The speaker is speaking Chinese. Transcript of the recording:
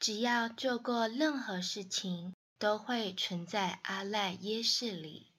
只要做过任何事情都会存在阿赖耶识里。